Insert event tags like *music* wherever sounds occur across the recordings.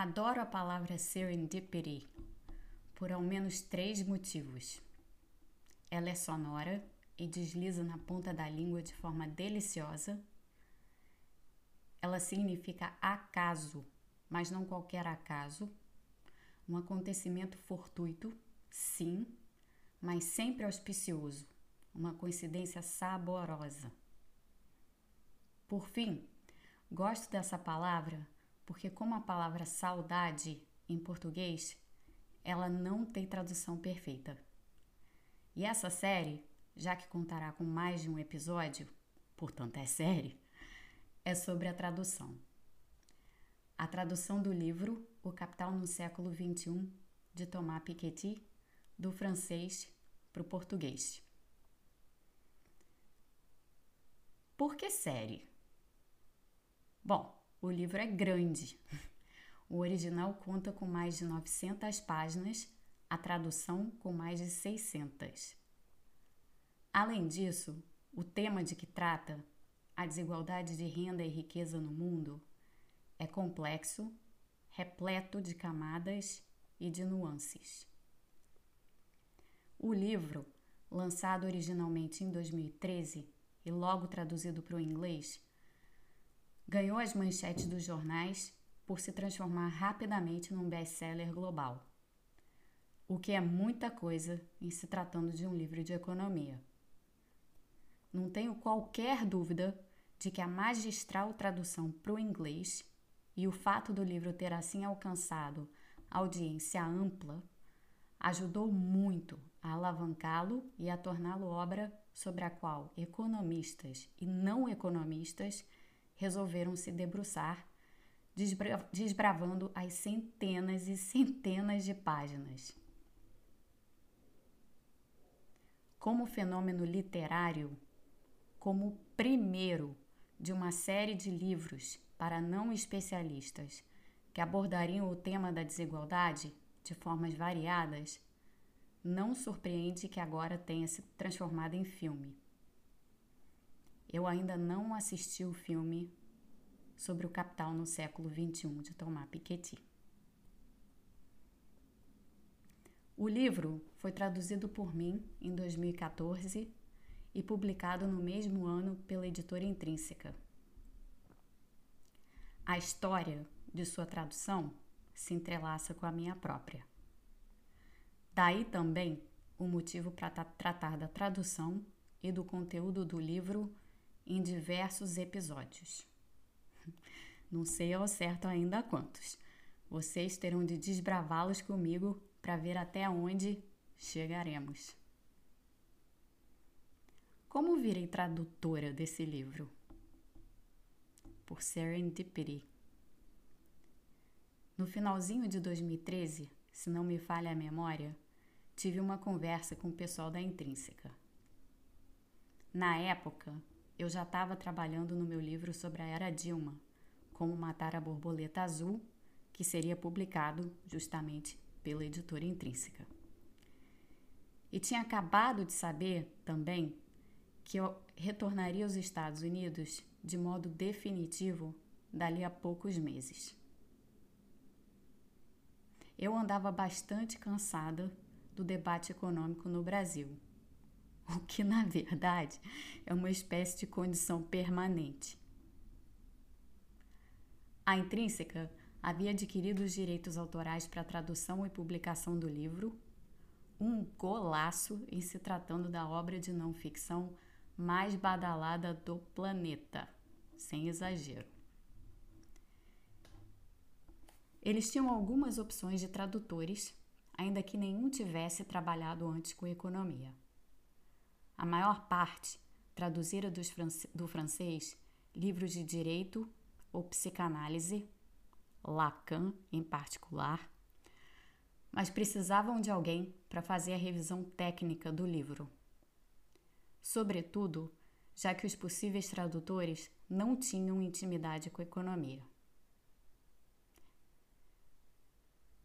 Adoro a palavra serendipity por ao menos três motivos. Ela é sonora e desliza na ponta da língua de forma deliciosa. Ela significa acaso, mas não qualquer acaso. Um acontecimento fortuito, sim, mas sempre auspicioso. Uma coincidência saborosa. Por fim, gosto dessa palavra porque, como a palavra saudade em português, ela não tem tradução perfeita. E essa série, já que contará com mais de um episódio, portanto é série, é sobre a tradução. A tradução do livro O Capital no Século XXI, de Thomas Piketty, do francês para o português. Por que série? Bom, o livro é grande. O original conta com mais de 900 páginas, a tradução com mais de 600. Além disso, o tema de que trata, a desigualdade de renda e riqueza no mundo, é complexo, repleto de camadas e de nuances. O livro, lançado originalmente em 2013 e logo traduzido para o inglês, ganhou as manchetes dos jornais por se transformar rapidamente num best-seller global. O que é muita coisa em se tratando de um livro de economia. Não tenho qualquer dúvida de que a magistral tradução para o inglês e o fato do livro ter assim alcançado audiência ampla ajudou muito a alavancá-lo e a torná-lo obra sobre a qual economistas e não economistas resolveram se debruçar, desbra desbravando as centenas e centenas de páginas. Como fenômeno literário, como primeiro de uma série de livros para não especialistas que abordariam o tema da desigualdade de formas variadas, não surpreende que agora tenha se transformado em filme. Eu ainda não assisti o filme sobre o capital no século XXI de Thomas Piketty. O livro foi traduzido por mim em 2014 e publicado no mesmo ano pela editora Intrínseca. A história de sua tradução se entrelaça com a minha própria. Daí também o motivo para tratar da tradução e do conteúdo do livro em diversos episódios. Não sei ao certo ainda quantos. Vocês terão de desbravá-los comigo para ver até onde chegaremos. Como virei tradutora desse livro? Por Serendipity. No finalzinho de 2013, se não me falha a memória, tive uma conversa com o pessoal da Intrínseca. Na época, eu já estava trabalhando no meu livro sobre a era Dilma, Como Matar a Borboleta Azul, que seria publicado justamente pela editora Intrínseca. E tinha acabado de saber também que eu retornaria aos Estados Unidos de modo definitivo dali a poucos meses. Eu andava bastante cansada do debate econômico no Brasil *laughs* o que na verdade é uma espécie de condição permanente. A Intrínseca havia adquirido os direitos autorais para a tradução e publicação do livro, um golaço em se tratando da obra de não ficção mais badalada do planeta, sem exagero. Eles tinham algumas opções de tradutores, ainda que nenhum tivesse trabalhado antes com economia. A maior parte traduzira do francês livros de direito ou psicanálise, Lacan em particular, mas precisavam de alguém para fazer a revisão técnica do livro. Sobretudo, já que os possíveis tradutores não tinham intimidade com a economia.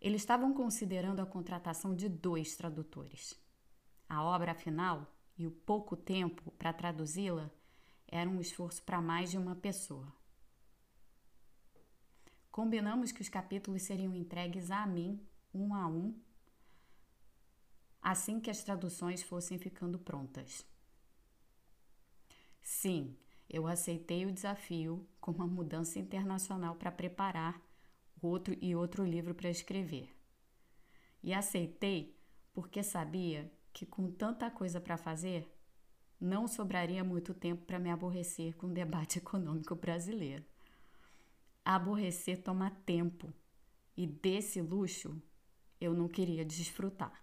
Eles estavam considerando a contratação de dois tradutores. A obra, afinal, e o pouco tempo para traduzi-la era um esforço para mais de uma pessoa. Combinamos que os capítulos seriam entregues a mim, um a um, assim que as traduções fossem ficando prontas. Sim, eu aceitei o desafio com uma mudança internacional para preparar outro e outro livro para escrever. E aceitei porque sabia que com tanta coisa para fazer, não sobraria muito tempo para me aborrecer com o debate *laughs* econômico brasileiro. Aborrecer toma tempo e desse luxo eu não queria desfrutar.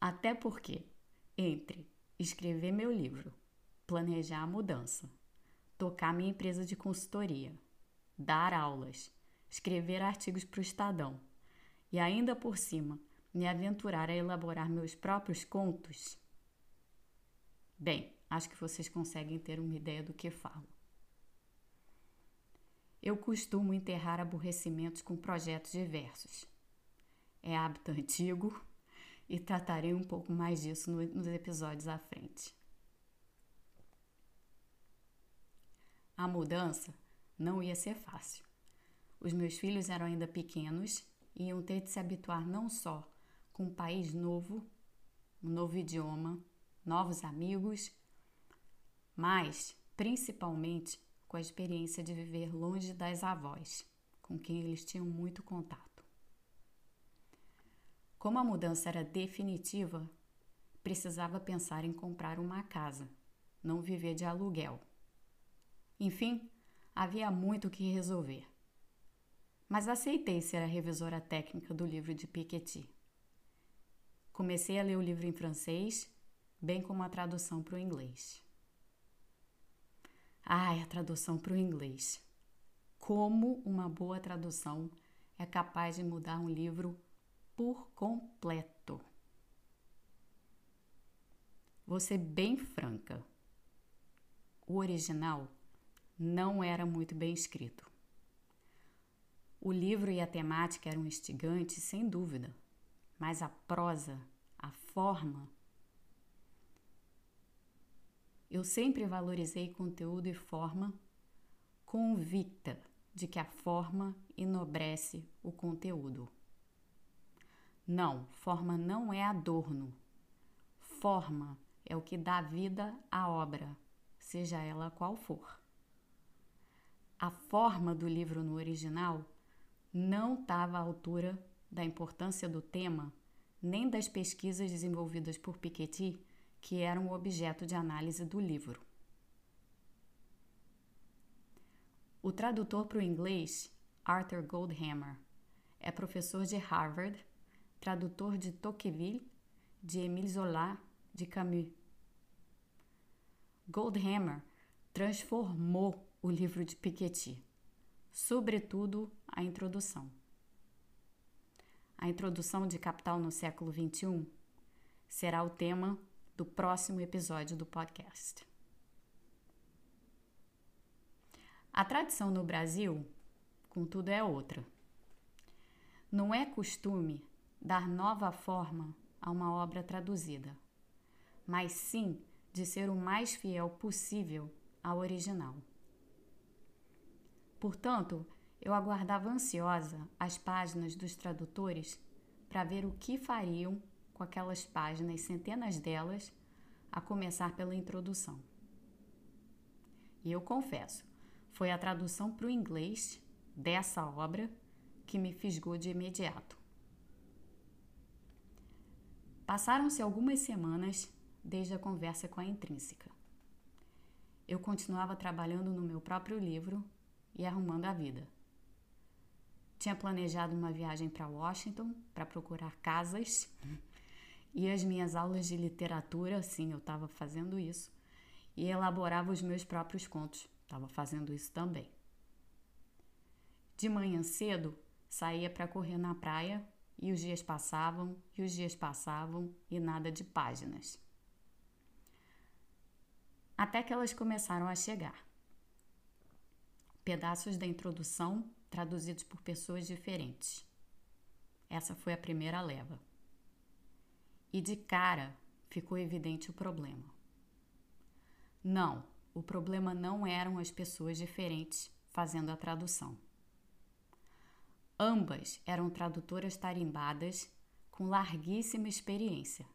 Até porque, entre escrever meu livro, planejar a mudança, tocar minha empresa de consultoria, dar aulas, escrever artigos para o Estadão e ainda por cima me aventurar a elaborar meus próprios contos, Bem, acho que vocês conseguem ter uma ideia do que falo. Eu costumo enterrar aborrecimentos com projetos diversos. É hábito antigo e tratarei um pouco mais disso nos episódios à frente. A mudança não ia ser fácil. Os meus filhos eram ainda pequenos e iam ter de se habituar não só com um país novo, um novo idioma, novos amigos, mas principalmente com a experiência de viver longe das avós, com quem eles tinham muito contato. Como a mudança era definitiva, precisava pensar em comprar uma casa, não viver de aluguel. Enfim, havia muito o que resolver. Mas aceitei ser a revisora técnica do livro de Piketty. Comecei a ler o livro em francês bem como a tradução para o inglês. Ai, a tradução para o inglês. Como uma boa tradução é capaz de mudar um livro por completo. Vou ser bem franca. O original não era muito bem escrito. O livro e a temática eram instigantes, sem dúvida, mas a prosa, a forma, eu sempre valorizei conteúdo e forma, convicta de que a forma enobrece o conteúdo. Não, forma não é adorno. Forma é o que dá vida à obra, seja ela qual for. A forma do livro no original não estava à altura da importância do tema nem das pesquisas desenvolvidas por Piketty que eram o objeto de análise do livro. O tradutor para o inglês, Arthur Goldhammer, é professor de Harvard, tradutor de Tocqueville, de Émile Zola, de Camus. Goldhammer transformou o livro de Piketty, sobretudo a introdução. A introdução de Capital no século XXI será o tema do próximo episódio do podcast. A tradição no Brasil, contudo, é outra. Não é costume dar nova forma a uma obra traduzida, mas sim de ser o mais fiel possível ao original. Portanto, eu aguardava ansiosa as páginas dos tradutores para ver o que fariam com aquelas páginas, centenas delas, a começar pela introdução. E eu confesso, foi a tradução para o inglês dessa obra que me fisgou de imediato. Passaram-se algumas semanas desde a conversa com a intrínseca. Eu continuava trabalhando no meu próprio livro e arrumando a vida. Tinha planejado uma viagem para Washington para procurar casas e as minhas aulas de literatura, sim, eu estava fazendo isso. E elaborava os meus próprios contos, estava fazendo isso também. De manhã cedo, saía para correr na praia e os dias passavam e os dias passavam e nada de páginas. Até que elas começaram a chegar. Pedaços da introdução traduzidos por pessoas diferentes. Essa foi a primeira leva e de cara ficou evidente o problema. Não, o problema não eram as pessoas diferentes fazendo a tradução. Ambas eram tradutoras tarimbadas com larguíssima experiência.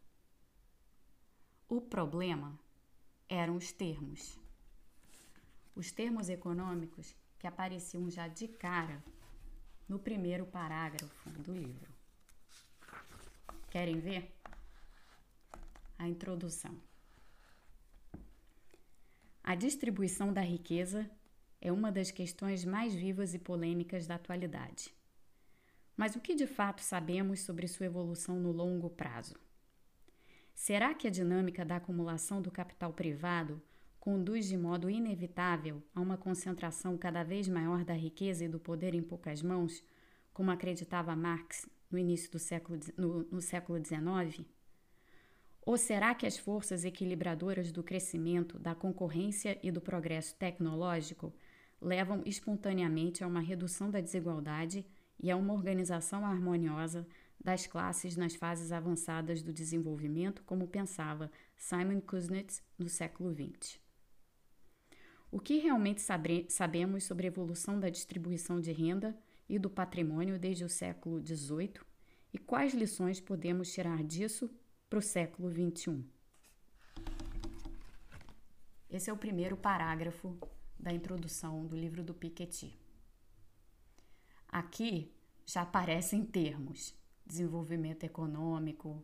O problema eram os termos. Os termos econômicos que apareciam já de cara no primeiro parágrafo do livro. Querem ver? A introdução. A distribuição da riqueza é uma das questões mais vivas e polêmicas da atualidade. Mas o que de fato sabemos sobre sua evolução no longo prazo? Será que a dinâmica da acumulação do capital privado conduz de modo inevitável a uma concentração cada vez maior da riqueza e do poder em poucas mãos, como acreditava Marx no início do século, no, no século XIX? Ou será que as forças equilibradoras do crescimento, da concorrência e do progresso tecnológico levam espontaneamente a uma redução da desigualdade e a uma organização harmoniosa das classes nas fases avançadas do desenvolvimento, como pensava Simon Kuznets no século XX? O que realmente sabe sabemos sobre a evolução da distribuição de renda e do patrimônio desde o século XVIII e quais lições podemos tirar disso para o século XXI? Esse é o primeiro parágrafo da introdução do livro do Piketty. Aqui já aparecem termos: desenvolvimento econômico,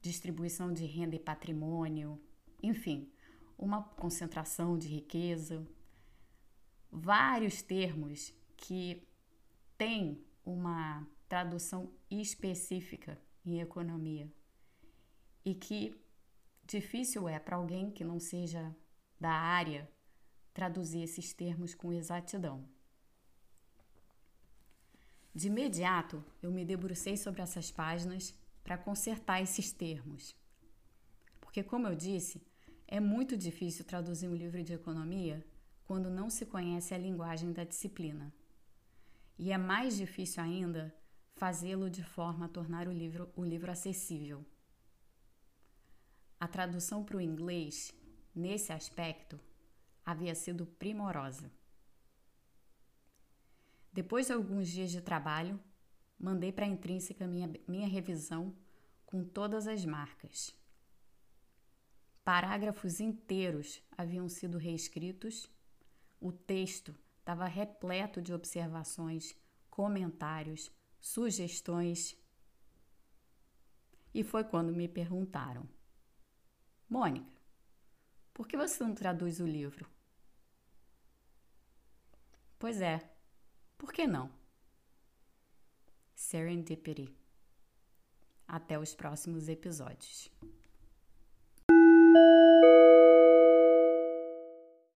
distribuição de renda e patrimônio, enfim, uma concentração de riqueza, vários termos que têm uma tradução específica em economia e que difícil é para alguém que não seja da área traduzir esses termos com exatidão. De imediato, eu me debrucei sobre essas páginas para consertar esses termos. Porque, como eu disse, é muito difícil traduzir um livro de economia quando não se conhece a linguagem da disciplina. E é mais difícil ainda fazê-lo de forma a tornar o livro, o livro acessível. A tradução para o inglês, nesse aspecto, havia sido primorosa. Depois de alguns dias de trabalho, mandei para a intrínseca minha, minha revisão com todas as marcas. Parágrafos inteiros haviam sido reescritos, o texto estava repleto de observações, comentários, sugestões. E foi quando me perguntaram: Mônica, por que você não traduz o livro? Pois é, por que não? Serendipity. Até os próximos episódios.